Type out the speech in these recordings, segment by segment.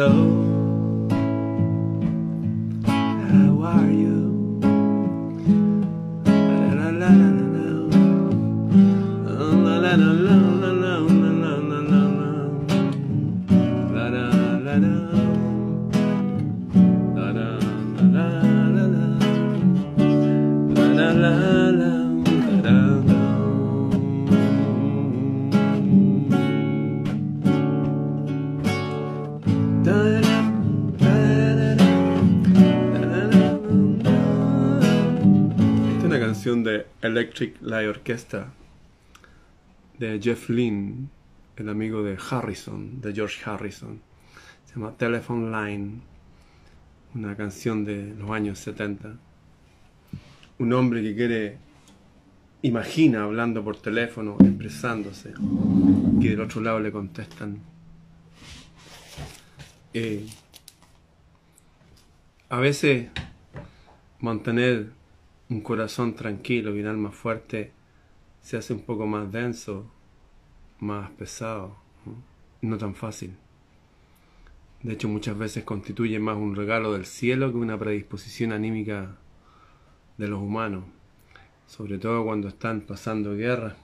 below. Light Orchestra de Jeff Lynne, el amigo de Harrison, de George Harrison. Se llama Telephone Line, una canción de los años 70. Un hombre que quiere, imagina hablando por teléfono, expresándose, y del otro lado le contestan. Eh, a veces mantener un corazón tranquilo y un alma fuerte se hace un poco más denso, más pesado, no, tan fácil. De hecho, muchas veces constituye más un regalo del cielo que una predisposición anímica de los humanos, sobre todo cuando están pasando guerra.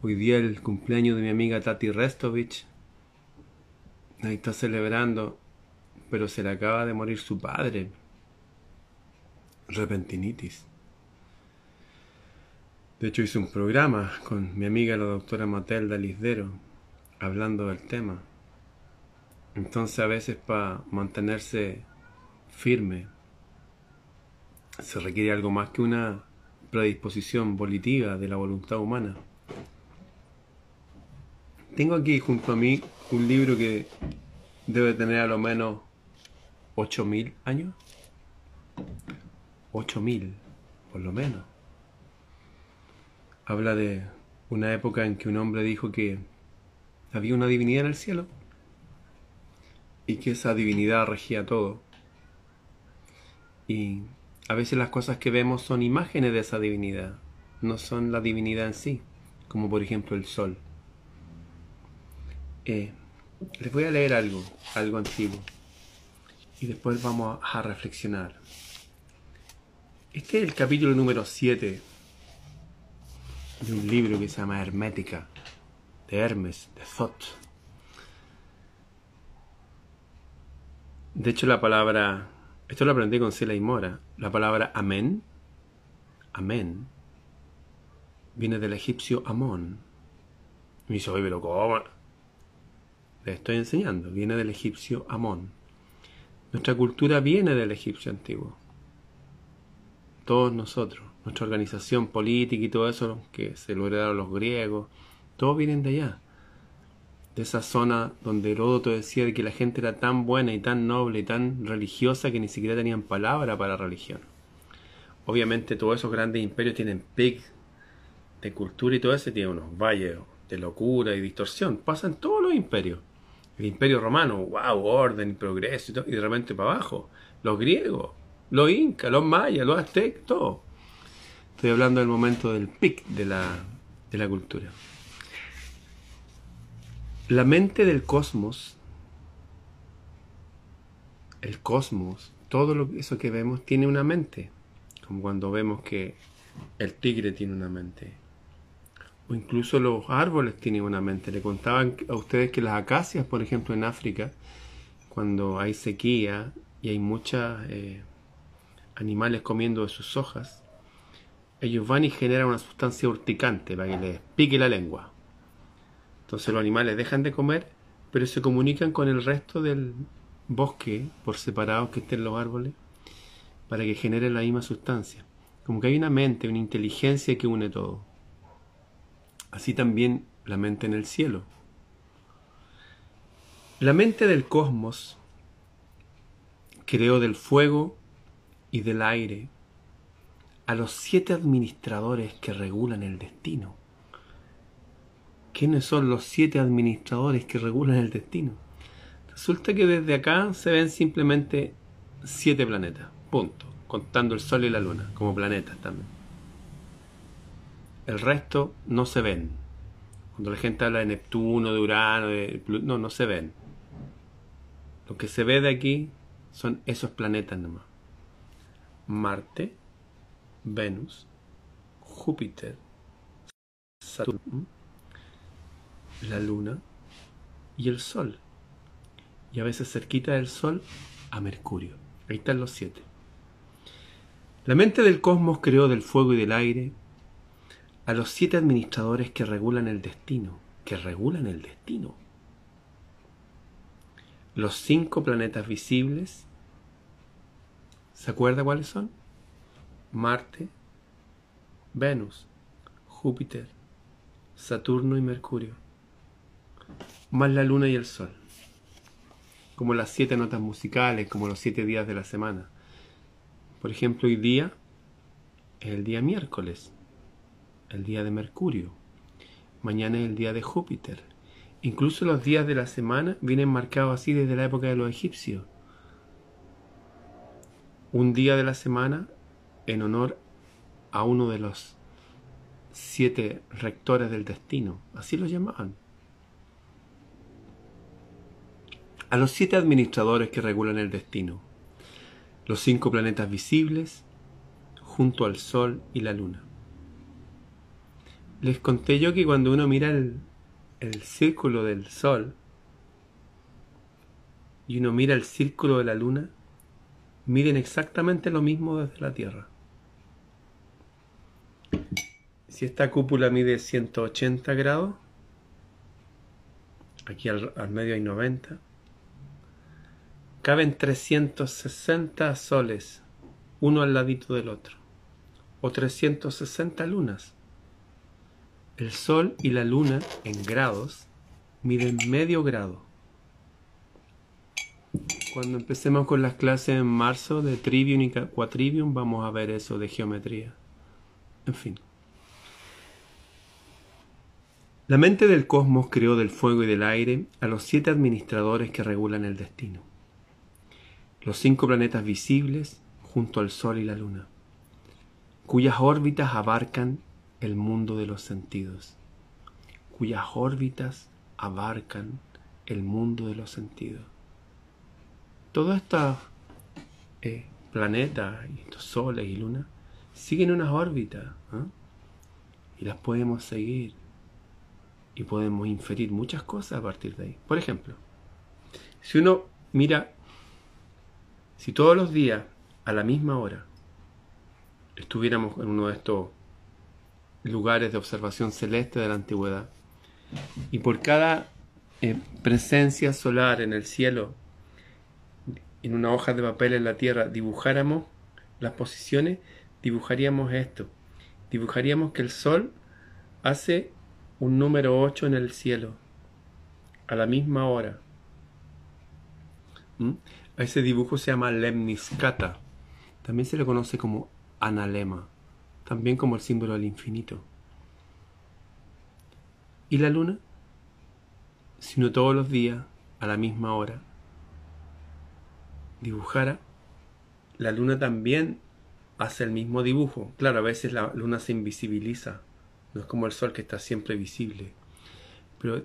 Hoy día el cumpleaños de mi amiga Tati Restovich, ahí está celebrando, pero se le acaba de morir su padre, repentinitis. De hecho, hice un programa con mi amiga la doctora Matelda Lisdero, hablando del tema. Entonces, a veces para mantenerse firme, se requiere algo más que una predisposición volitiva de la voluntad humana. Tengo aquí junto a mí un libro que debe tener a lo menos 8.000 años. 8.000, por lo menos. Habla de una época en que un hombre dijo que había una divinidad en el cielo y que esa divinidad regía todo. Y a veces las cosas que vemos son imágenes de esa divinidad, no son la divinidad en sí, como por ejemplo el sol. Eh, les voy a leer algo, algo antiguo, y después vamos a reflexionar. Este es el capítulo número 7 de un libro que se llama Hermética, de Hermes, de Thoth. De hecho, la palabra, esto lo aprendí con Cela y Mora, la palabra amén, amén, viene del egipcio Amón. Y me dice, oye, pero ¿cómo? Le estoy enseñando, viene del egipcio Amón. Nuestra cultura viene del egipcio antiguo. Todos nosotros, nuestra organización política y todo eso que se lo los griegos, todos vienen de allá. De esa zona donde Heródoto decía que la gente era tan buena y tan noble y tan religiosa que ni siquiera tenían palabra para religión. Obviamente todos esos grandes imperios tienen pic de cultura y todo eso, tienen unos valles de locura y distorsión. Pasan todos los imperios. El imperio romano, wow, orden y progreso y, todo, y de repente para abajo. Los griegos, los incas, los mayas, los aztecas, todo. Estoy hablando del momento del pic de la, de la cultura. La mente del cosmos, el cosmos, todo lo, eso que vemos tiene una mente. Como cuando vemos que el tigre tiene una mente. O incluso los árboles tienen una mente. Le contaban a ustedes que las acacias, por ejemplo, en África, cuando hay sequía y hay muchos eh, animales comiendo de sus hojas, ellos van y generan una sustancia urticante para que les pique la lengua. Entonces los animales dejan de comer, pero se comunican con el resto del bosque, por separados que estén los árboles, para que generen la misma sustancia. Como que hay una mente, una inteligencia que une todo. Así también la mente en el cielo. La mente del cosmos creó del fuego y del aire a los siete administradores que regulan el destino. ¿Quiénes son los siete administradores que regulan el destino? Resulta que desde acá se ven simplemente siete planetas, punto, contando el Sol y la Luna como planetas también. El resto no se ven. Cuando la gente habla de Neptuno, de Urano, de Pluto, no, no se ven. Lo que se ve de aquí son esos planetas nomás. Marte, Venus, Júpiter, Saturno, la Luna y el Sol. Y a veces cerquita del Sol a Mercurio. Ahí están los siete. La mente del cosmos creó del fuego y del aire a los siete administradores que regulan el destino, que regulan el destino. Los cinco planetas visibles, ¿se acuerda cuáles son? Marte, Venus, Júpiter, Saturno y Mercurio, más la Luna y el Sol, como las siete notas musicales, como los siete días de la semana. Por ejemplo, hoy día es el día miércoles, el día de Mercurio, mañana es el día de Júpiter. Incluso los días de la semana vienen marcados así desde la época de los egipcios. Un día de la semana en honor a uno de los siete rectores del destino, así lo llamaban. A los siete administradores que regulan el destino, los cinco planetas visibles junto al Sol y la Luna. Les conté yo que cuando uno mira el, círculo del Sol y uno mira el círculo de la Luna, miren exactamente lo mismo desde la Tierra. Si esta cúpula mide 180 grados, aquí al, medio hay 90, caben 360 soles, uno al ladito del otro, o 360 lunas. El sol y la luna en grados miden medio grado. Cuando empecemos con las clases en marzo de Trivium y Quatrivium vamos a ver eso de geometría. En fin. La mente del cosmos creó del fuego y del aire a los siete administradores que regulan el destino. Los cinco planetas visibles junto al Sol y la Luna, cuyas órbitas abarcan el mundo de los sentidos, cuyas órbitas abarcan el mundo de los sentidos. Todos estos eh, estos soles y lunas, siguen unas órbitas ¿ah? y las podemos seguir y podemos inferir muchas cosas a partir de ahí. Por ejemplo, si uno mira, si todos los días a la misma hora estuviéramos en uno de estos lugares de observación celeste de la antigüedad y por cada eh, presencia solar en el cielo, en una hoja de papel en la tierra, dibujáramos las posiciones, dibujaríamos esto. Dibujaríamos que el sol hace un número 8 en el cielo, a la misma hora. ¿Mm? A ese dibujo se llama lemniscata. También se le conoce como analema, también como el símbolo del infinito. ¿Y la luna? Si no todos los días, a la misma hora, dibujara, la luna también hace el mismo dibujo. Claro, a veces la luna se invisibiliza no es como el sol que está siempre visible. Pero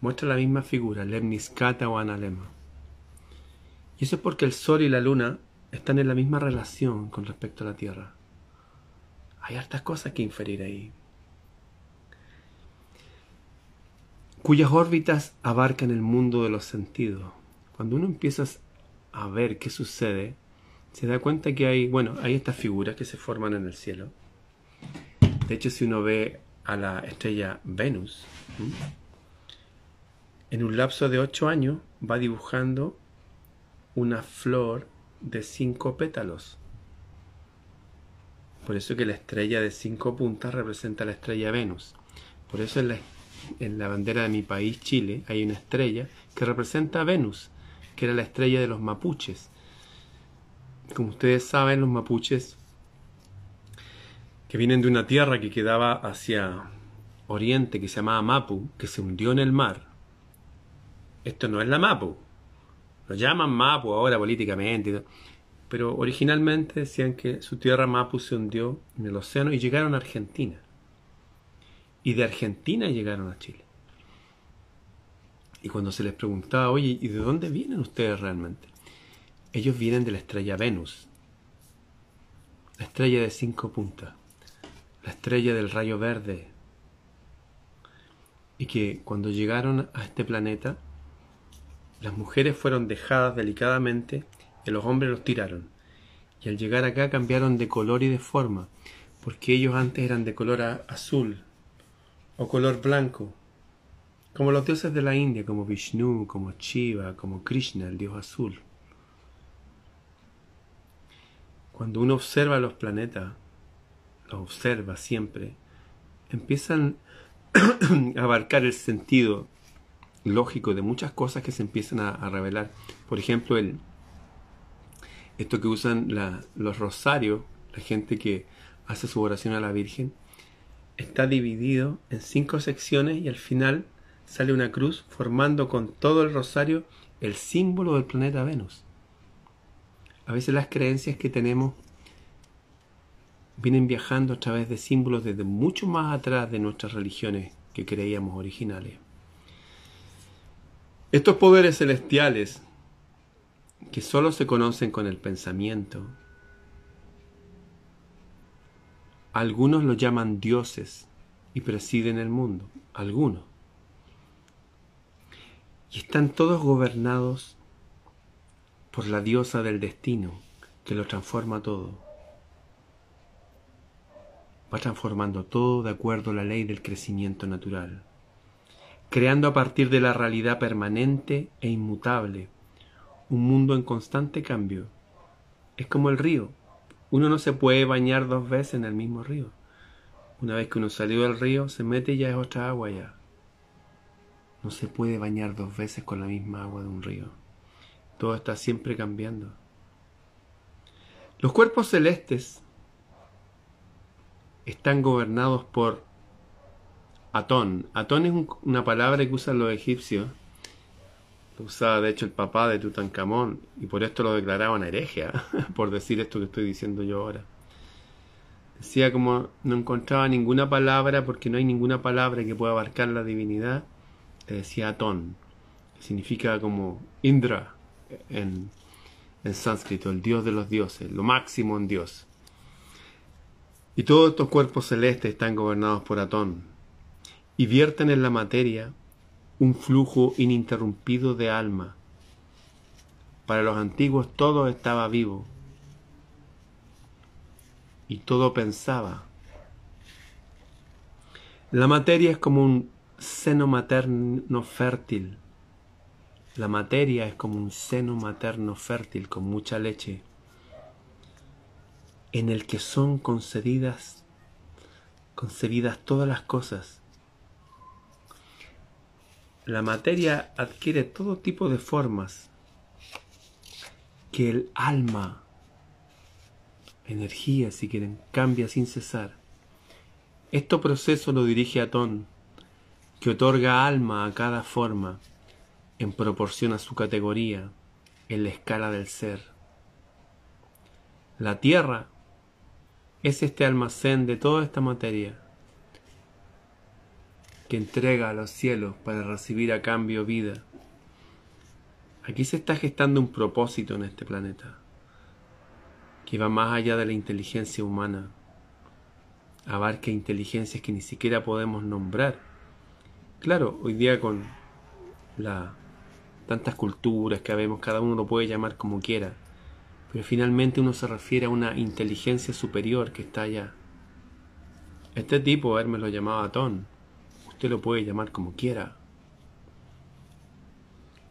muestra la misma figura, lemniscata o analema. Y eso es porque el sol y la luna están en la misma relación con respecto a la Tierra. Hay hartas cosas que inferir ahí. Cuyas órbitas abarcan el mundo de los sentidos. Cuando uno empieza a ver qué sucede, se da cuenta que hay, bueno, hay estas figuras que se forman en el cielo de hecho, si uno ve a la estrella Venus, en un lapso de ocho años va dibujando una flor de cinco pétalos. Por eso que la estrella de cinco puntas representa la estrella Venus. Por eso en la, en la bandera de mi país, Chile, hay una estrella que representa a Venus, que era la estrella de los mapuches. Como ustedes saben, los mapuches que vienen de una tierra que quedaba hacia oriente, que se llamaba Mapu, que se hundió en el mar. Esto no es la Mapu. Lo llaman Mapu ahora políticamente. Pero originalmente decían que su tierra Mapu se hundió en el océano y llegaron a Argentina. Y de Argentina llegaron a Chile. Y cuando se les preguntaba, oye, ¿y de dónde vienen ustedes realmente? Ellos vienen de la estrella Venus, la estrella de cinco puntas, la estrella del rayo verde. Y que cuando llegaron a este planeta, las mujeres fueron dejadas delicadamente y los hombres los tiraron. Y al llegar acá cambiaron de color y de forma, porque ellos antes eran de color azul o color blanco, como los dioses de la India, como Vishnu, como Shiva, como Krishna, el dios azul. Cuando uno observa los planetas, los observa siempre, empiezan a abarcar el sentido lógico de muchas cosas que se empiezan a, revelar. Por ejemplo, el, esto que usan los rosarios, la gente que hace su oración a la Virgen, está dividido en cinco secciones y al final sale una cruz formando con todo el rosario el símbolo del planeta Venus. A veces las creencias que tenemos vienen viajando a través de símbolos desde mucho más atrás de nuestras religiones que creíamos originales. Estos poderes celestiales, que solo se conocen con el pensamiento, algunos lo llaman dioses y presiden el mundo, algunos. Y están todos gobernados por la diosa del destino que lo transforma todo. Va transformando todo de acuerdo a la ley del crecimiento natural, creando a partir de la realidad permanente e inmutable un mundo en constante cambio. Es como el río. Uno no se puede bañar dos veces en el mismo río. Una vez que uno salió del río, se mete y ya es otra agua ya. No se puede bañar dos veces con la misma agua de un río. Todo está siempre cambiando. Los cuerpos celestes están gobernados por Atón. Atón es una palabra que usan los egipcios. Lo usaba de hecho el papá de Tutankamón y por esto lo declaraban hereje, por decir esto que estoy diciendo yo ahora. Decía como no encontraba ninguna palabra porque no hay ninguna palabra que pueda abarcar la divinidad. Le decía Atón, que significa como Indra, en, sánscrito, el dios de los dioses, lo máximo en Dios. Y todos estos cuerpos celestes están gobernados por Atón y vierten en la materia un flujo ininterrumpido de alma. Para los antiguos todo estaba vivo y todo pensaba. La materia es como un seno materno fértil la materia es como un seno materno fértil con mucha leche, en el que son concedidas, concebidas todas las cosas. La materia adquiere todo tipo de formas que el alma, energía si quieren, cambia sin cesar. Este proceso lo dirige Atón, que otorga alma a cada forma en proporción a su categoría en la escala del ser. La tierra es este almacén de toda esta materia que entrega a los cielos para recibir a cambio vida. Aquí se está gestando un propósito en este planeta que va más allá de la inteligencia humana, abarca inteligencias que ni siquiera podemos nombrar. Claro, hoy día con la tantas culturas que vemos, cada uno lo puede llamar como quiera, pero finalmente uno se refiere a una inteligencia superior que está allá. Este tipo, me lo llamaba Atón, usted lo puede llamar como quiera.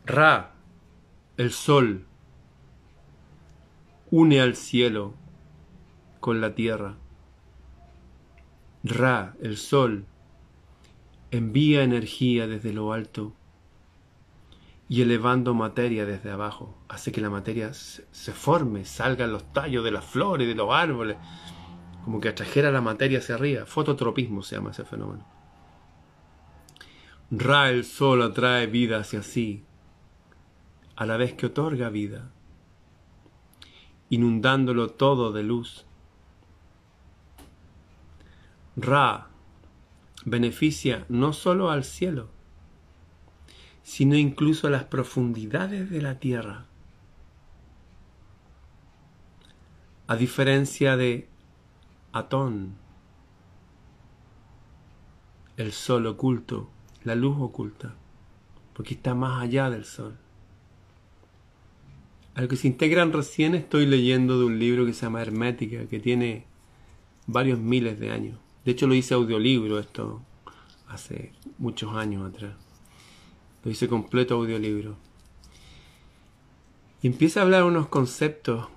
Ra, el sol, une al cielo con la tierra. Ra, el sol, envía energía desde lo alto y elevando materia desde abajo, hace que la materia se forme, salgan los tallos de las flores, de los árboles, como que atrajera la materia hacia arriba. Fototropismo se llama ese fenómeno. Ra el sol atrae vida hacia sí, a la vez que otorga vida, inundándolo todo de luz. Ra beneficia no solo al cielo, sino incluso a las profundidades de la tierra. A diferencia de Atón, el sol oculto, la luz oculta, porque está más allá del sol. A lo que se integran recién estoy leyendo de un libro que se llama Hermética, que tiene varios miles de años. De hecho lo hice audiolibro esto hace muchos años atrás. Lo hice completo audiolibro. Y empieza a hablar unos conceptos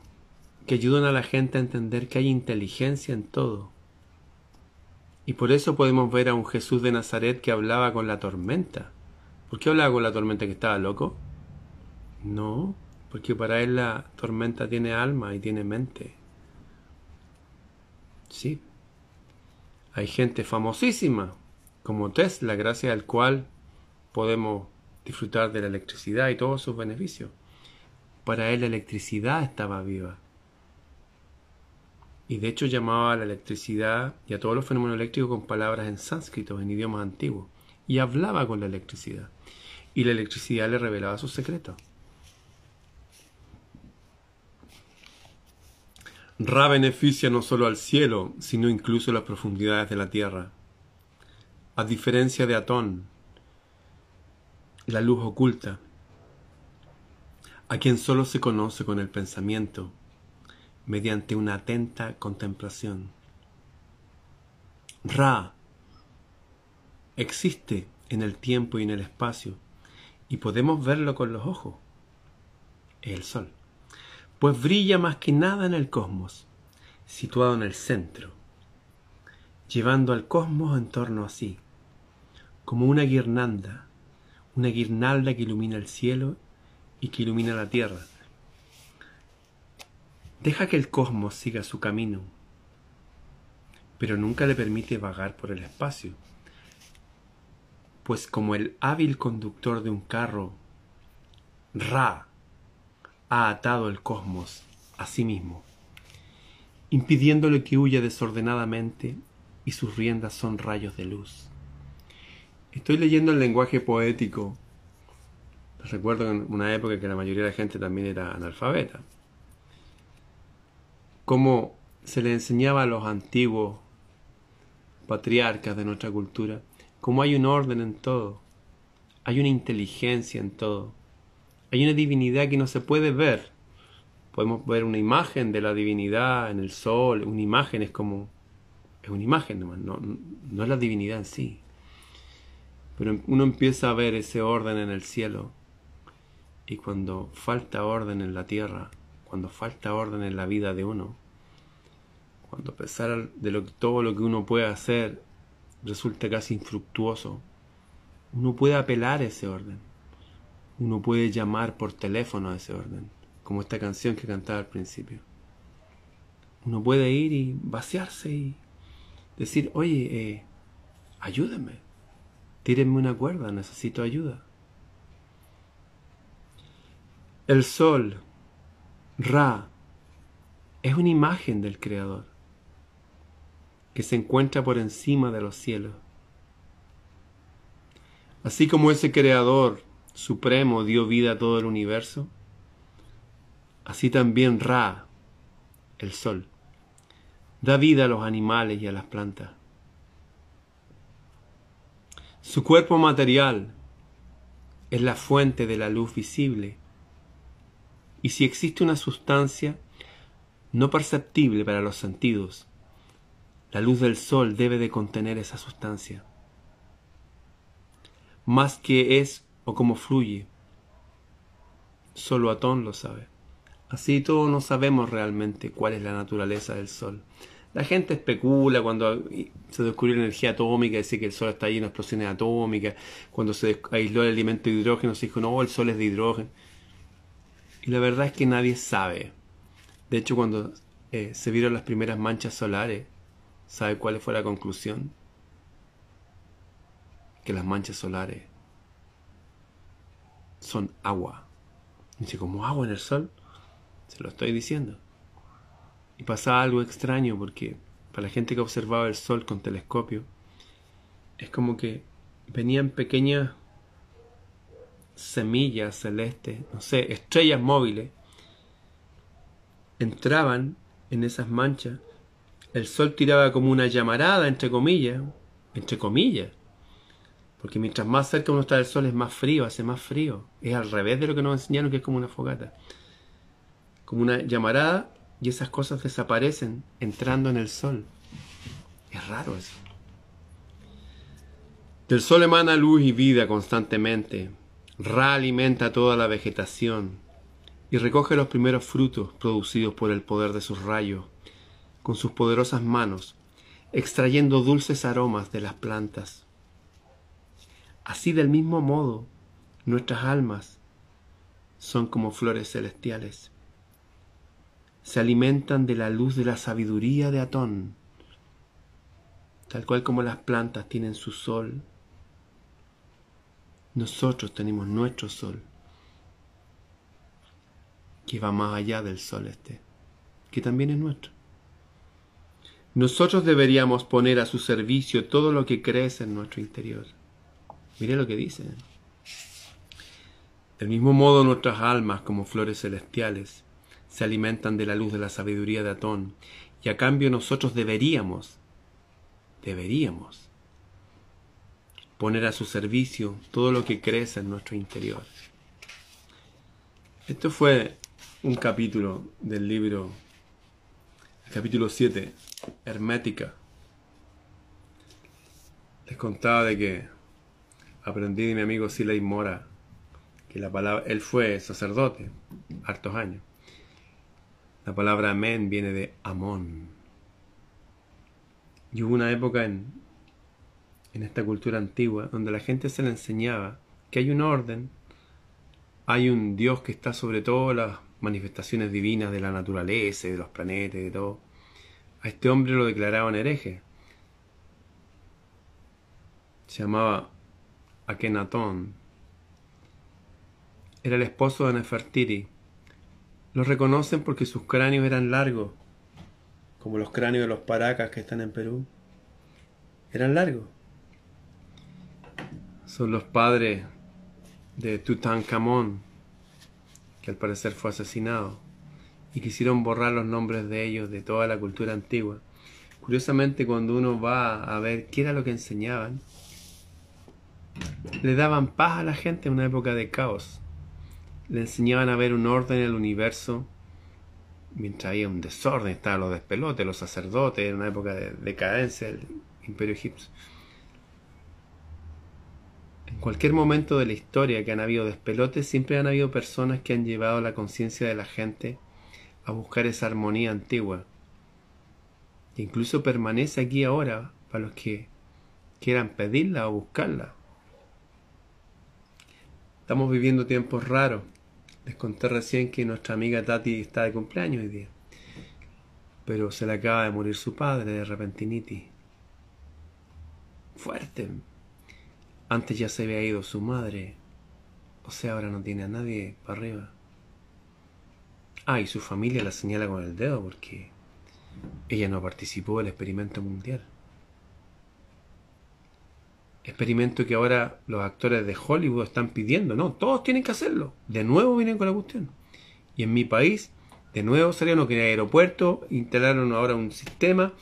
que ayudan a la gente a entender que hay inteligencia en todo. Y por eso podemos ver a un Jesús de Nazaret que hablaba con la tormenta. ¿Por qué hablaba con la tormenta que estaba loco? No, porque para él la tormenta tiene alma y tiene mente. Sí. Hay gente famosísima, como Tesla, gracias al cual podemos disfrutar de la electricidad y todos sus beneficios. Para él la electricidad estaba viva. Y de hecho llamaba a la electricidad y a todos los fenómenos eléctricos con palabras en sánscrito, en idiomas antiguos. Y hablaba con la electricidad. Y la electricidad le revelaba sus secretos. Ra beneficia no solo al cielo, sino incluso las profundidades de la tierra. A diferencia de Atón, la luz oculta, a quien solo se conoce con el pensamiento, mediante una atenta contemplación. Ra existe en el tiempo y en el espacio y podemos verlo con los ojos. el sol, pues brilla más que nada en el cosmos, situado en el centro, llevando al cosmos en torno a sí, como una guirnalda, una guirnalda que ilumina el cielo y que ilumina la tierra Deja que el cosmos siga su camino, pero nunca le permite vagar por el espacio, pues como el hábil conductor de un carro, Ra ha atado el cosmos a sí mismo, impidiéndole que huya desordenadamente y sus riendas son rayos de luz. Estoy leyendo el lenguaje poético. Recuerdo en una época que la mayoría de la gente también era analfabeta cómo se le enseñaba a los antiguos patriarcas de nuestra cultura, cómo hay un orden en todo, hay una inteligencia en todo, hay una divinidad que no se puede ver. Podemos ver una imagen de la divinidad en el sol, una imagen es como, es una imagen nomás, no, no es la divinidad en sí. Pero uno empieza a ver ese orden en el cielo. Y cuando falta orden en la tierra, cuando falta orden en la vida de uno, cuando a pesar de lo, todo lo que uno puede hacer resulta casi infructuoso, uno puede apelar a ese orden, uno puede llamar por teléfono a ese orden, como esta canción que cantaba al principio. Uno puede ir y vaciarse y decir, oye, eh, ayúdenme, tírenme una cuerda, necesito ayuda. El sol Ra es una imagen del Creador que se encuentra por encima de los cielos. Así como ese Creador supremo dio vida a todo el universo, así también Ra, el Sol, da vida a los animales y a las plantas. Su cuerpo material es la fuente de la luz visible y si existe una sustancia no perceptible para los sentidos, la luz del sol debe de contener esa sustancia. Más que es o cómo fluye, solo Atón lo sabe. Así todos no sabemos realmente cuál es la naturaleza del sol. La gente especula cuando se descubrió la energía atómica, dice que el sol está lleno de explosiones atómicas. Cuando se aisló el alimento de hidrógeno, se dijo, no, el sol es de hidrógeno. Y la verdad es que nadie sabe. De hecho, cuando eh, se vieron las primeras manchas solares, ¿sabe cuál fue la conclusión? Que las manchas solares son agua. Dice, ¿como agua en el sol? Se lo estoy diciendo. Y pasaba algo extraño porque para la gente que observaba el sol con telescopio, es como que venían pequeñas semillas celestes, no sé, estrellas móviles, entraban en esas manchas, el sol tiraba como una llamarada, entre comillas, entre comillas, porque mientras más cerca uno está del sol es más frío, hace más frío. Es al revés de lo que nos enseñaron que es como una fogata. Como una llamarada y esas cosas desaparecen entrando en el sol. Es raro eso. Del sol emana luz y vida constantemente. Realimenta toda la vegetación y recoge los primeros frutos producidos por el poder de sus rayos con sus poderosas manos, extrayendo dulces aromas de las plantas. Así del mismo modo, nuestras almas son como flores celestiales. Se alimentan de la luz de la sabiduría de Atón, tal cual como las plantas tienen su sol. Nosotros tenemos nuestro sol, que va más allá del sol este, que también es nuestro. Nosotros deberíamos poner a su servicio todo lo que crece en nuestro interior. Mire lo que dice. Del mismo modo nuestras almas, como flores celestiales, se alimentan de la luz de la sabiduría de Atón, y a cambio nosotros deberíamos, deberíamos, poner a su servicio todo lo que crece en nuestro interior. Esto fue un capítulo del libro, el capítulo 7, Hermética. Les contaba de que aprendí de mi amigo Siley Mora que la palabra, él fue sacerdote hartos años. La palabra amén viene de amón. Y hubo una época en, en esta cultura antigua donde la gente se le enseñaba que hay un orden, hay un Dios que está sobre todas las manifestaciones divinas de la naturaleza, de los planetas, de todo. A este hombre lo declaraban hereje. Se llamaba Akenatón. Era el esposo de Nefertiti. Lo reconocen porque sus cráneos eran largos, como los cráneos de los paracas que están en Perú. Eran largos. Son los padres de Tutankamón, que al parecer fue asesinado, y quisieron borrar los nombres de ellos de toda la cultura antigua. Curiosamente, cuando uno va a ver qué era lo que enseñaban, le daban paz a la gente en una época de caos. Le enseñaban a ver un orden en el universo mientras había un desorden, estaban los despelotes, los sacerdotes, en una época de decadencia del imperio egipcio. En cualquier momento de la historia que han habido despelotes, siempre han habido personas que han llevado la conciencia de la gente a buscar esa armonía antigua. E incluso permanece aquí ahora para los que quieran pedirla o buscarla. Estamos viviendo tiempos raros. Les conté recién que nuestra amiga Tati está de cumpleaños hoy día. Pero se le acaba de morir su padre de repentinitis. Fuerte. Antes ya se había ido su madre. O sea, ahora no tiene a nadie para arriba. Ah, y su familia la señala con el dedo porque ella no participó del experimento mundial experimento que ahora los actores de Hollywood están pidiendo. No, todos tienen que hacerlo. De nuevo vienen con la cuestión. Y en mi país, de nuevo salieron que en el aeropuerto instalaron ahora un sistema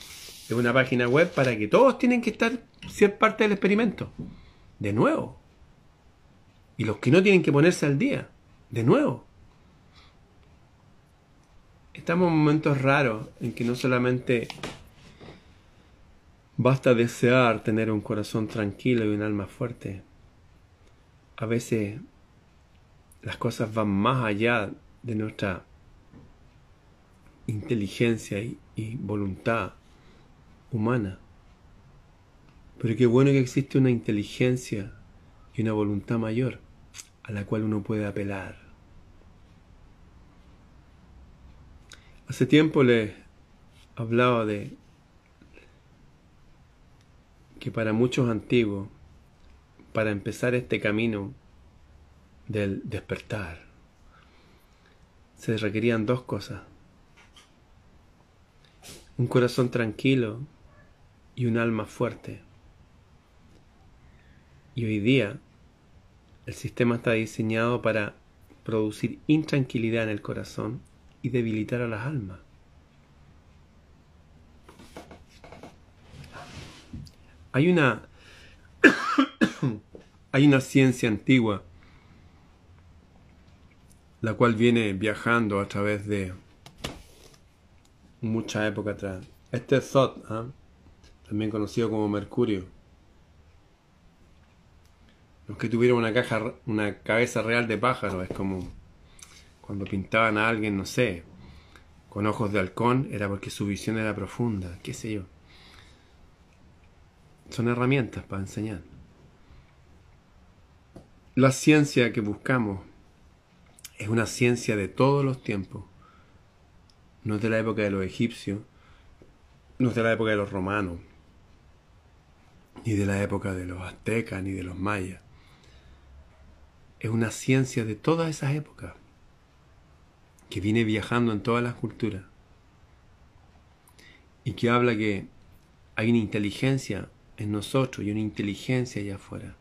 de una página web para que todos tienen que estar ser parte del experimento. De nuevo. Y los que no tienen que ponerse al día. De nuevo. Estamos en momentos raros en que no solamente Basta desear tener un corazón tranquilo y un alma fuerte. A veces las cosas van más allá de nuestra inteligencia y, voluntad humana. Pero qué bueno que existe una inteligencia y una voluntad mayor a la cual uno puede apelar. Hace tiempo le hablaba de que para muchos antiguos, para empezar este camino del despertar, se requerían dos cosas. Un corazón tranquilo y un alma fuerte. Y hoy día El sistema está diseñado para producir intranquilidad en el corazón y debilitar a las almas. Hay una hay una ciencia antigua la cual viene viajando a través de mucha época atrás. Este es Thoth, ¿ah? también conocido como Mercurio. Los que tuvieron una caja, una cabeza real de pájaro, es como cuando pintaban a alguien, no sé, con ojos de halcón, era porque su visión era profunda, qué sé yo. Son herramientas para enseñar. La ciencia que buscamos es una ciencia de todos los tiempos. No es de la época de los egipcios, no es de la época de los romanos, ni de la época de los aztecas, ni de los mayas es una ciencia de todas esas épocas, que viene viajando en todas las culturas, y que habla que hay una inteligencia en nosotros y una inteligencia allá afuera.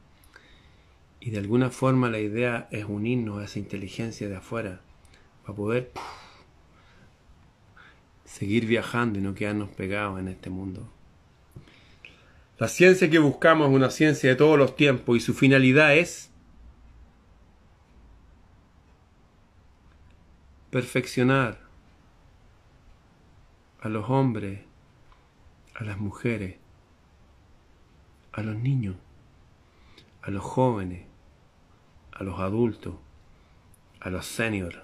Y de alguna forma la idea es unirnos a esa inteligencia de afuera para poder seguir viajando y no quedarnos pegados en este mundo. La ciencia que buscamos es una ciencia de todos los tiempos y su finalidad es perfeccionar a los hombres, a las mujeres, a los niños, a los jóvenes, a los adultos, a los seniors,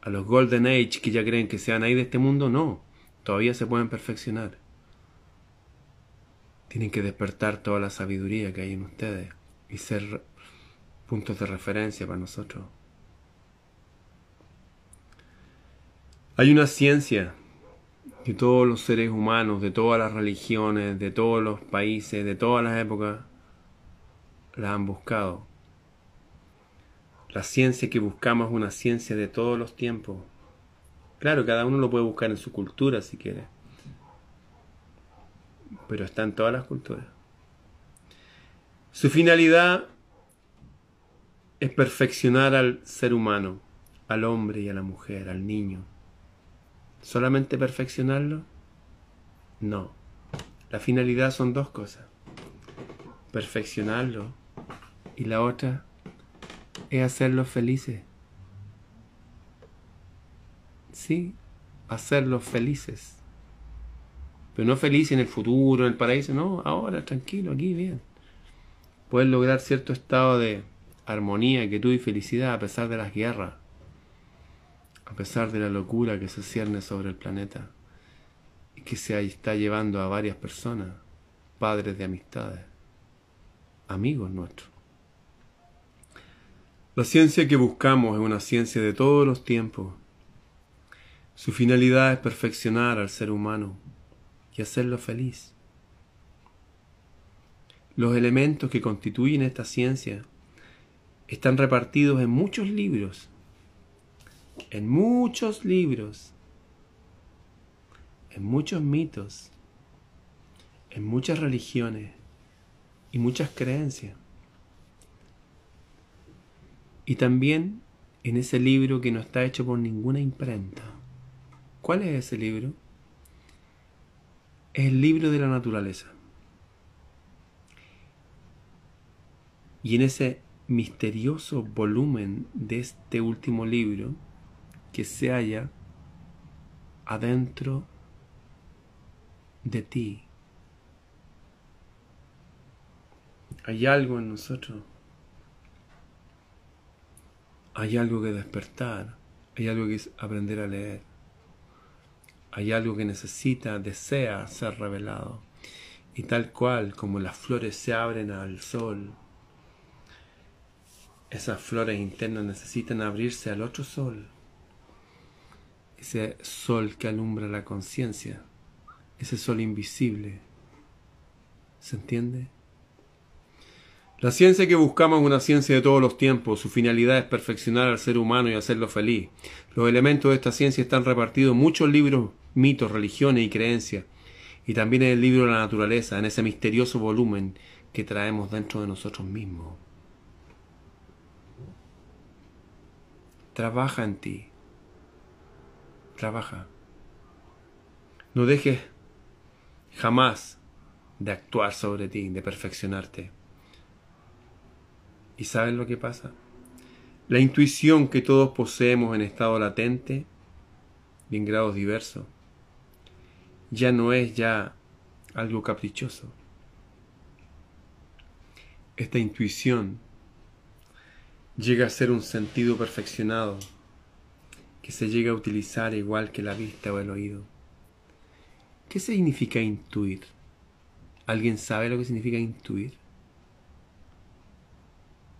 a los golden age que ya creen que sean ahí de este mundo, no, todavía se pueden perfeccionar. Tienen que despertar toda la sabiduría que hay en ustedes y ser puntos de referencia para nosotros. Hay una ciencia que todos los seres humanos, de todas las religiones, de todos los países, de todas las épocas, la han buscado. La ciencia que buscamos es una ciencia de todos los tiempos. Claro, cada uno lo puede buscar en su cultura si quiere. Pero está en todas las culturas. Su finalidad es perfeccionar al ser humano, al hombre y a la mujer, al niño. ¿Solamente perfeccionarlo? No. La finalidad son dos cosas. Perfeccionarlo y la otra es hacerlos felices. Sí, hacerlos felices. Pero no felices en el futuro, en el paraíso, no, ahora, tranquilo, aquí, bien. Puedes lograr cierto estado de armonía, quietud y felicidad a pesar de las guerras a pesar de la locura que se cierne sobre el planeta y que se está llevando a varias personas, padres de amistades, amigos nuestros. La ciencia que buscamos es una ciencia de todos los tiempos. Su finalidad es perfeccionar al ser humano y hacerlo feliz. Los elementos que constituyen esta ciencia están repartidos en muchos libros en muchos libros, en muchos mitos, en muchas religiones y muchas creencias. Y también en ese libro que no está hecho por ninguna imprenta. ¿Cuál es ese libro? Es el libro de la naturaleza. Y en ese misterioso volumen de este último libro, que se halla adentro de ti. Hay algo en nosotros. Hay algo que despertar. Hay algo que aprender a leer. Hay algo que necesita, desea ser revelado. Y tal cual como las flores se abren al sol, esas flores internas necesitan abrirse al otro sol ese sol que alumbra la conciencia, ese sol invisible. ¿Se entiende? La ciencia que buscamos es una ciencia de todos los tiempos. Su finalidad es perfeccionar al ser humano y hacerlo feliz. Los elementos de esta ciencia están repartidos en muchos libros, mitos, religiones y creencias. Y también en el libro de la naturaleza, en ese misterioso volumen que traemos dentro de nosotros mismos. Trabaja en ti. Trabaja. No dejes jamás de actuar sobre ti, de perfeccionarte. ¿Y sabes lo que pasa? La intuición que todos poseemos en estado latente y en grados diversos ya no es ya algo caprichoso. Esta intuición llega a ser un sentido perfeccionado que se llega a utilizar igual que la vista o el oído. ¿Qué significa intuir? ¿Alguien sabe lo que significa intuir?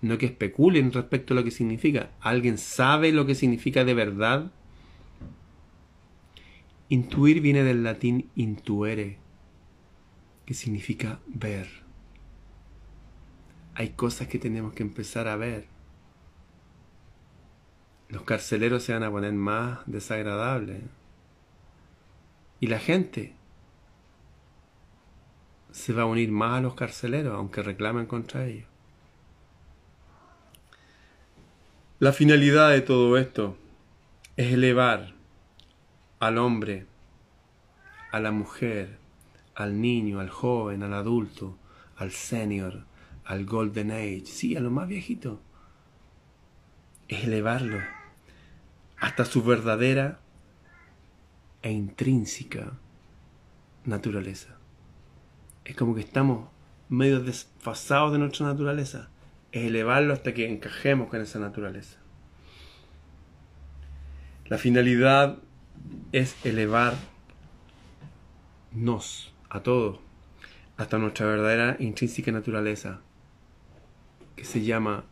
No que especulen respecto a lo que significa. ¿Alguien sabe lo que significa de verdad? Intuir viene del latín intuere, que significa ver. Hay cosas que tenemos que empezar a ver. Los carceleros se van a poner más desagradables. Y la gente se va a unir más a los carceleros, aunque reclamen contra ellos. La finalidad de todo esto es elevar al hombre, a la mujer, al niño, al joven, al adulto, al senior, al golden age, sí, a lo más viejito. Es elevarlo hasta su verdadera e intrínseca naturaleza. Es como que estamos medio desfasados de nuestra naturaleza. Es elevarlo hasta que encajemos con esa naturaleza. La finalidad es elevarnos a todos hasta nuestra verdadera intrínseca naturaleza, que se llama,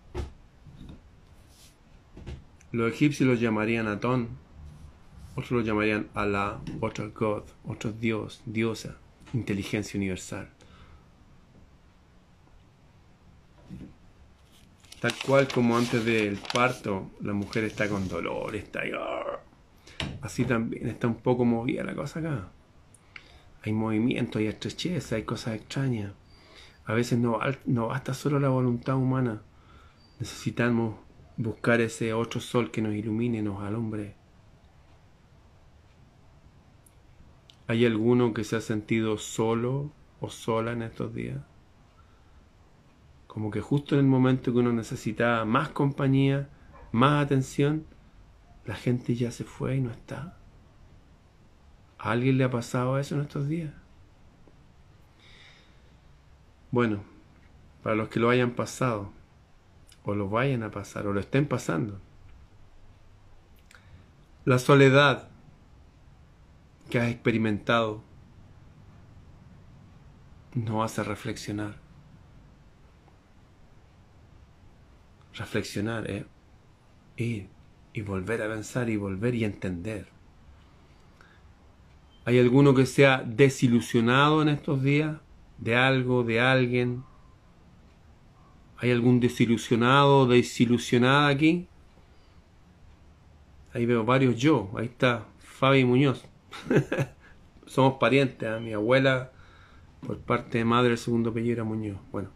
los egipcios lo llamarían Atón, otros lo llamarían Alá, otro God, otro Dios, diosa, inteligencia universal. Tal cual como antes del parto, la mujer está con dolor, está ahí, así también está un poco movida la cosa acá. Hay movimiento, hay estrechez, hay cosas extrañas. A veces no, no basta solo la voluntad humana. Necesitamos buscar ese otro sol que nos ilumine, nos alumbre. ¿Hay alguno que se ha sentido solo o sola en estos días? Como que justo en el momento que uno necesitaba más compañía, más atención, la gente ya se fue y no está. ¿A alguien le ha pasado eso en estos días? Bueno, para los que lo hayan pasado, o lo vayan a pasar, o lo estén pasando, la soledad que has experimentado nos hace reflexionar. Reflexionar, ¿eh? Ir y volver a pensar y volver y entender. ¿Hay alguno que se ha desilusionado en estos días de algo, de alguien? ¿Hay algún desilusionado, desilusionada aquí? Ahí veo varios yo. Ahí está Fabi Muñoz. Somos parientes. ¿eh? Mi abuela, por parte de madre, el segundo apellido era Muñoz. Bueno.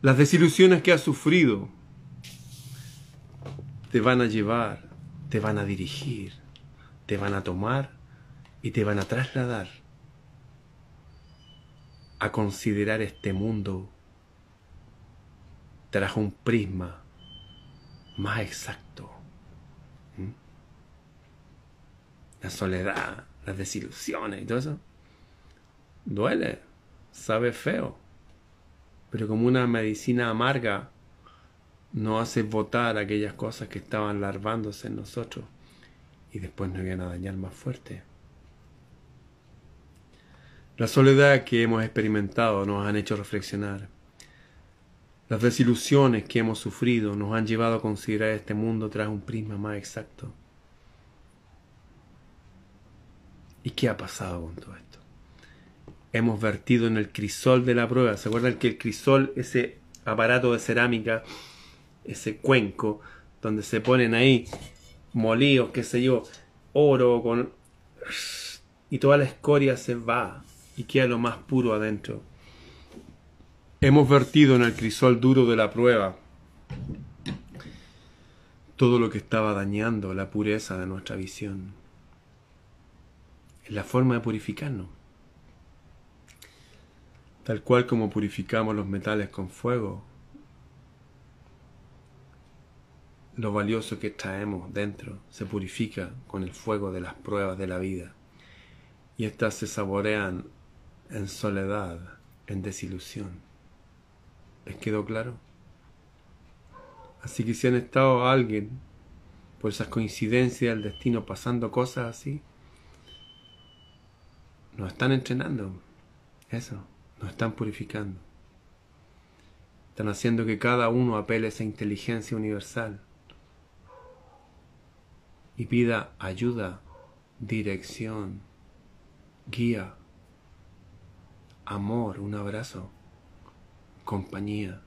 Las desilusiones que has sufrido te van a llevar, te van a dirigir, te van a tomar y te van a trasladar a considerar este mundo tras un prisma más exacto. ¿Mm? La soledad, las desilusiones y todo eso, duele, sabe feo pero como una medicina amarga no hace votar aquellas cosas que estaban larvándose en nosotros y después nos iban a dañar más fuerte. La soledad que hemos experimentado nos han hecho reflexionar. Las desilusiones que hemos sufrido nos han llevado a considerar este mundo tras un prisma más exacto. ¿Y qué ha pasado con todo esto? hemos vertido en el crisol de la prueba. ¿Se acuerdan que el crisol, ese aparato de cerámica, ese cuenco, donde se ponen ahí molidos, qué sé yo, oro con... y toda la escoria se va y queda lo más puro adentro. Hemos vertido en el crisol duro de la prueba todo lo que estaba dañando la pureza de nuestra visión. Es la forma de purificarnos. Tal cual como purificamos los metales con fuego, lo valioso que traemos dentro se purifica con el fuego de las pruebas de la vida. Y éstas se saborean en soledad, en desilusión. ¿Les quedó claro? Así que si han estado alguien por esas coincidencias del destino pasando cosas así, nos están entrenando. Eso, nos están purificando. Están haciendo que cada uno apele a esa inteligencia universal y pida ayuda, dirección, guía, amor, un abrazo, compañía,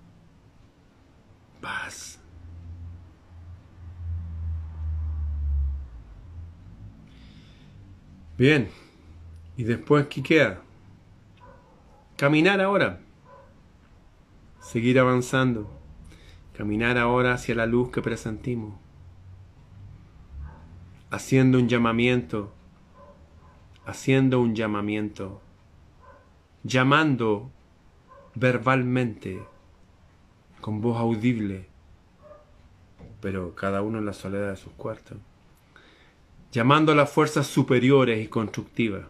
paz. Bien, y después, ¿qué queda? Caminar ahora, seguir avanzando, caminar ahora hacia la luz que presentimos. Haciendo un llamamiento, haciendo un llamamiento, llamando verbalmente, con voz audible, pero cada uno en la soledad de sus cuartos, llamando a las fuerzas superiores y constructivas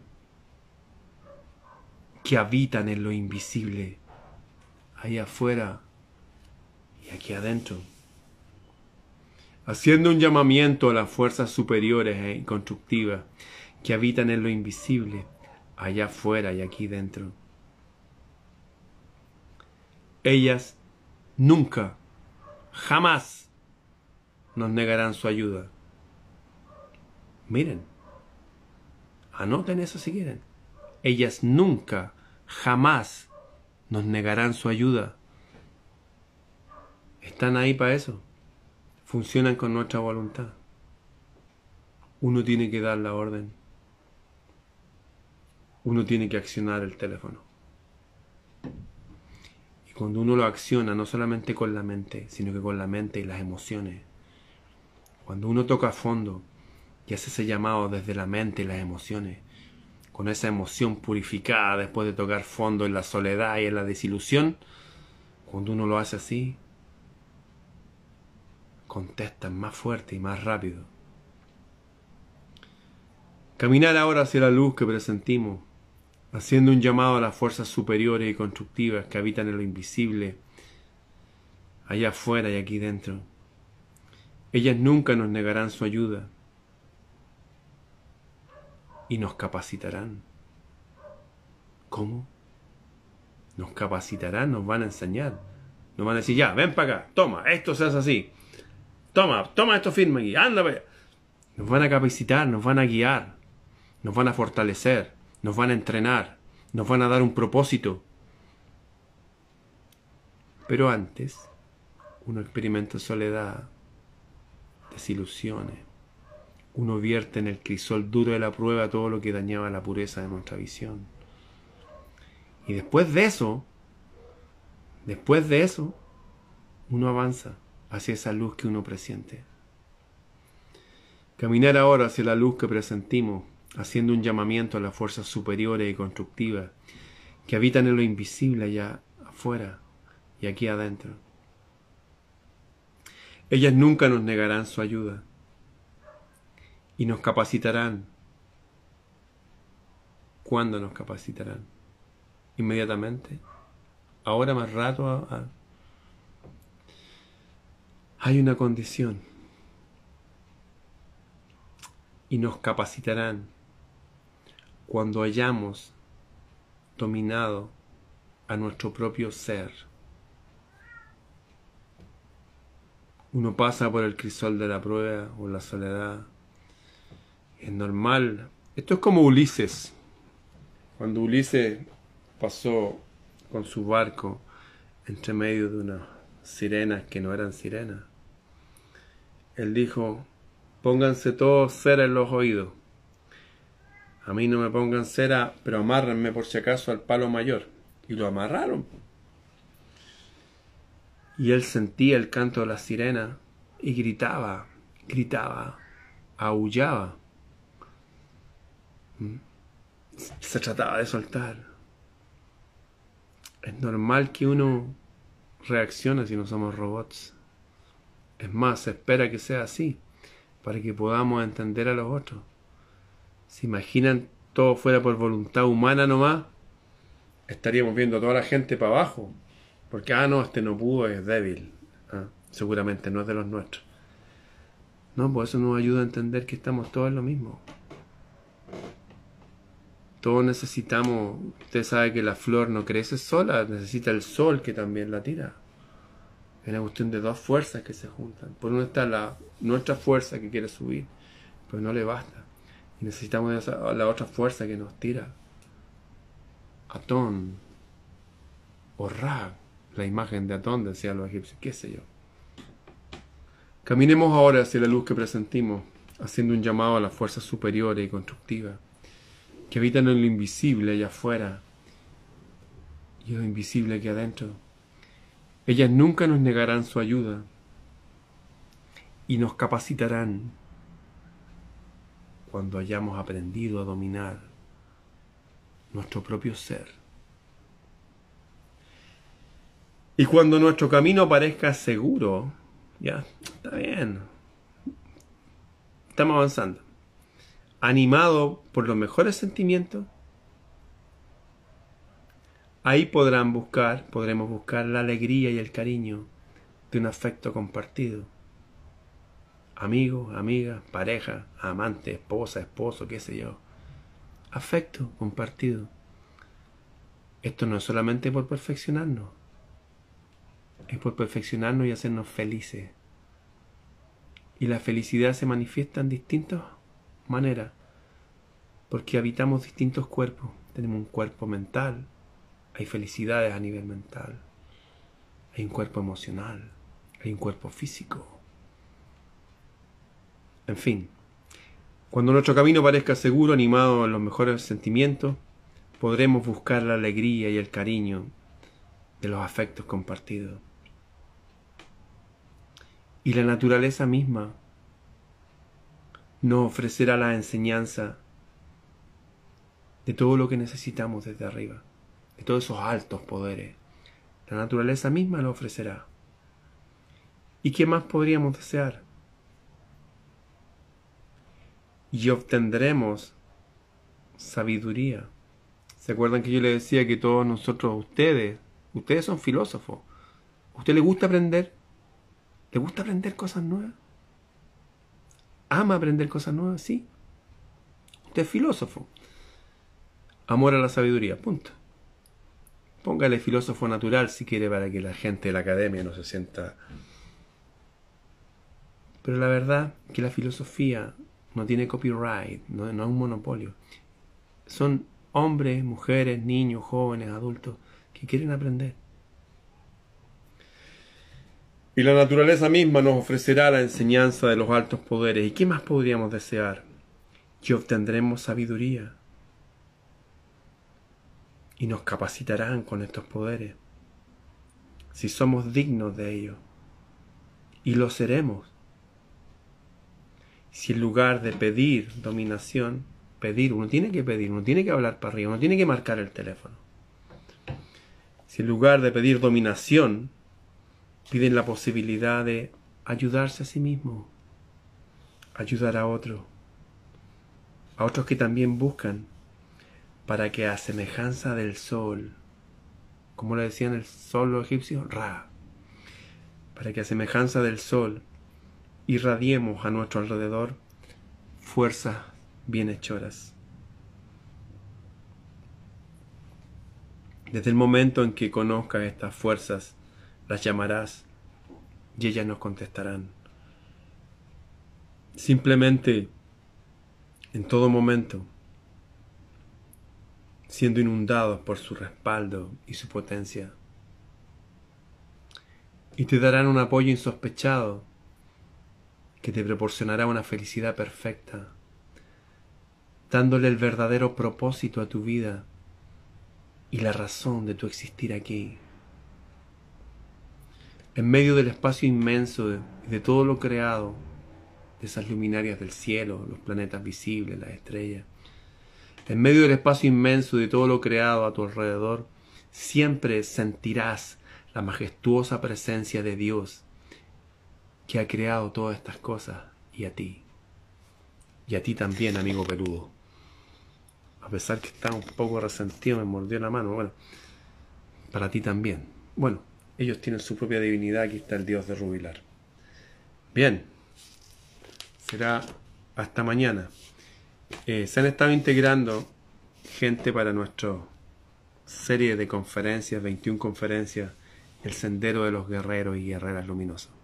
que habitan en lo invisible, ahí afuera y aquí adentro haciendo un llamamiento a las fuerzas superiores e constructivas que habitan en lo invisible, allá afuera y aquí dentro. Ellas nunca, jamás nos negarán su ayuda. Miren, anoten eso si quieren. Ellas nunca, jamás nos negarán su ayuda. Están ahí para eso funcionan con nuestra voluntad. Uno tiene que dar la orden. Uno tiene que accionar el teléfono. Cuando uno lo acciona, no solamente con la mente, sino que con la mente y las emociones. Cuando uno toca a fondo y hace ese llamado desde la mente y las emociones, con esa emoción purificada después de tocar fondo en la soledad y en la desilusión, cuando uno lo hace así, contestan más fuerte y más rápido. Caminar ahora hacia la luz que presentimos, haciendo un llamado a las fuerzas superiores y constructivas que habitan en lo invisible, allá afuera y aquí dentro. Ellas nunca nos negarán su ayuda y nos capacitarán. ¿Cómo? Nos capacitarán, nos van a enseñar. Nos van a decir, ya, ven para acá, toma, esto se hace así. Toma, toma esto firme aquí, anda Nos van a capacitar, nos van a guiar, nos van a fortalecer, nos van a entrenar, nos van a dar un propósito. Pero antes, uno experimenta soledad, desilusiones. Uno vierte en el crisol duro de la prueba todo lo que dañaba la pureza de nuestra visión. Y después de eso, después de eso, uno avanza hacia esa luz que uno presiente. Caminar ahora hacia la luz que presentimos, haciendo un llamamiento a las fuerzas superiores y constructivas que habitan en lo invisible allá afuera y aquí adentro. Ellas nunca nos negarán su ayuda y nos capacitarán. ¿Cuándo nos capacitarán? ¿Inmediatamente? ¿Ahora más rato? hay una condición y nos capacitarán cuando hayamos dominado a nuestro propio ser. Uno pasa por el crisol de la prueba o la soledad. Es normal. Esto es como Ulises. Cuando Ulises pasó con su barco entre medio de unas sirenas que no eran sirenas él dijo, pónganse todos cera en los oídos. A mí no me pongan cera, pero amárrenme por si acaso al palo mayor. Y lo amarraron. Y él sentía el canto de la sirena y gritaba, gritaba, aullaba. ¿Mm? Se trataba de soltar. Es normal que uno reaccione si no somos robots. Es más, se espera que sea así, para que podamos entender a los otros. ¿Se imaginan todo fuera por voluntad humana nomás? Estaríamos viendo a toda la gente para abajo. Porque, ah, no, este no pudo, es débil. Ah, seguramente no es de los nuestros. No, pues eso nos ayuda a entender que estamos todos en lo mismo. Todos necesitamos, usted sabe que la flor no crece sola, necesita el sol que también la tira. Es una cuestión de dos fuerzas que se juntan. Por una está la, nuestra fuerza que quiere subir, pero no le basta. Necesitamos la otra fuerza que nos tira. Atón o Ra, la imagen de Atón, decía los egipcios, qué sé yo. Caminemos ahora hacia la luz que presentimos, haciendo un llamado a las fuerzas superiores y constructivas, que habitan en lo invisible allá afuera y lo invisible aquí adentro. Ellas nunca nos negarán su ayuda y nos capacitarán cuando hayamos aprendido a dominar nuestro propio ser. Y cuando nuestro camino parezca seguro, ya, está bien. Estamos avanzando. Animado por los mejores sentimientos, ahí podrán buscar, podremos buscar la alegría y el cariño de un afecto compartido. Amigos, amigas, pareja, amante, esposa, esposo, qué sé yo. Afecto compartido. Esto no es solamente por perfeccionarnos, es por perfeccionarnos y hacernos felices. Y la felicidad se manifiesta en distintas maneras, porque habitamos distintos cuerpos. Tenemos un cuerpo mental, hay felicidades a nivel mental, hay un cuerpo emocional, hay un cuerpo físico. En fin, cuando nuestro camino parezca seguro, animado en los mejores sentimientos, podremos buscar la alegría y el cariño de los afectos compartidos y la naturaleza misma nos ofrecerá la enseñanza de todo lo que necesitamos desde arriba, de todos esos altos poderes. La naturaleza misma lo ofrecerá. ¿Y qué más podríamos desear? Y obtendremos sabiduría. ¿Se acuerdan que yo les decía que todos nosotros, ustedes, ustedes son filósofos? ¿A usted le gusta aprender? ¿Le gusta aprender cosas nuevas? ¿Ama aprender cosas nuevas? Sí. Usted es filósofo. Amor a la sabiduría, punto. Póngale filósofo natural si quiere para que la gente de la academia no se sienta... Pero la verdad que la filosofía no tiene copyright, no, es un monopolio. Son hombres, mujeres, niños, jóvenes, adultos que quieren aprender. Y la naturaleza misma nos ofrecerá la enseñanza de los altos poderes. ¿Y qué más podríamos desear? Y obtendremos sabiduría. Y nos capacitarán con estos poderes. Si somos dignos de ello. Y lo seremos. Si en lugar de pedir dominación, pedir, uno tiene que pedir, uno tiene que hablar para arriba, uno tiene que marcar el teléfono. Si en lugar de pedir dominación, piden la posibilidad de ayudarse a sí mismo, ayudar a otro, a otros que también buscan, para que a semejanza del sol, como le decían el sol los egipcios, Ra, para que a semejanza del sol irradiemos a nuestro alrededor fuerzas bienhechoras. Desde el momento en que conozcas estas fuerzas, las llamarás y ellas nos contestarán. Simplemente, en todo momento, siendo inundados por su respaldo y su potencia. Y te darán un apoyo insospechado que te proporcionará una felicidad perfecta, dándole el verdadero propósito a tu vida y la razón de tu existir aquí. En medio del espacio inmenso de, todo lo creado, de esas luminarias del cielo, los planetas visibles, las estrellas, en medio del espacio inmenso de todo lo creado a tu alrededor, siempre sentirás la majestuosa presencia de Dios que ha creado todas estas cosas y a ti. Y a ti también, amigo peludo. A pesar que está un poco resentido, me mordió la mano. Bueno, para ti también. Bueno, ellos tienen su propia divinidad. Aquí está el Dios de Rubilar. Bien, será hasta mañana. Eh, se han estado integrando gente para nuestra serie de conferencias, 21 conferencias, El Sendero de los Guerreros y Guerreras Luminosas.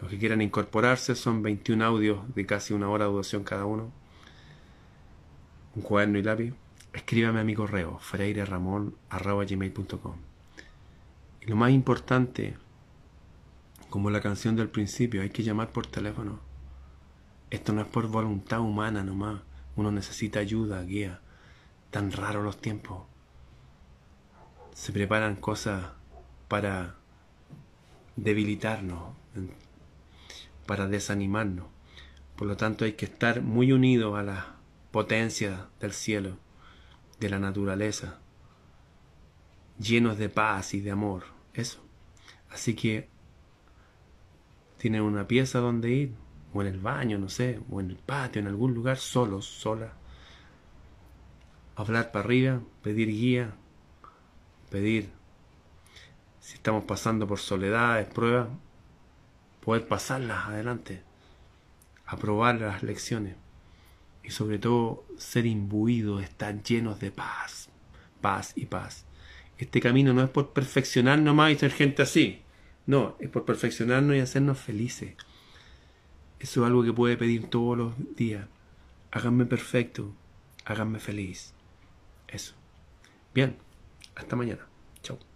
Los que quieran incorporarse son 21 audios de casi una hora de duración cada uno. Un cuaderno y lápiz. Escríbame a mi correo, freireramon.com. Y lo más importante, como la canción del principio, hay que llamar por teléfono. Esto no es por voluntad humana nomás. Uno necesita ayuda, guía. Tan raros los tiempos. Se preparan cosas para debilitarnos, para desanimarnos. Por lo tanto hay que estar muy unidos a la potencia del cielo, de la naturaleza, llenos de paz y de amor. Eso. Así que tienen una pieza donde ir, o en el baño, no sé, o en el patio, en algún lugar, solos, sola. Hablar para arriba, pedir guía, pedir, si estamos pasando por soledades, pruebas, poder pasarlas adelante, aprobar las lecciones y sobre todo ser imbuidos, estar llenos de paz, paz y paz. Este camino no es por perfeccionarnos nomás y ser gente así, no, es por perfeccionarnos y hacernos felices. Eso es algo que puede pedir todos los días. Háganme perfecto, háganme feliz. Eso. Bien, hasta mañana. Chao.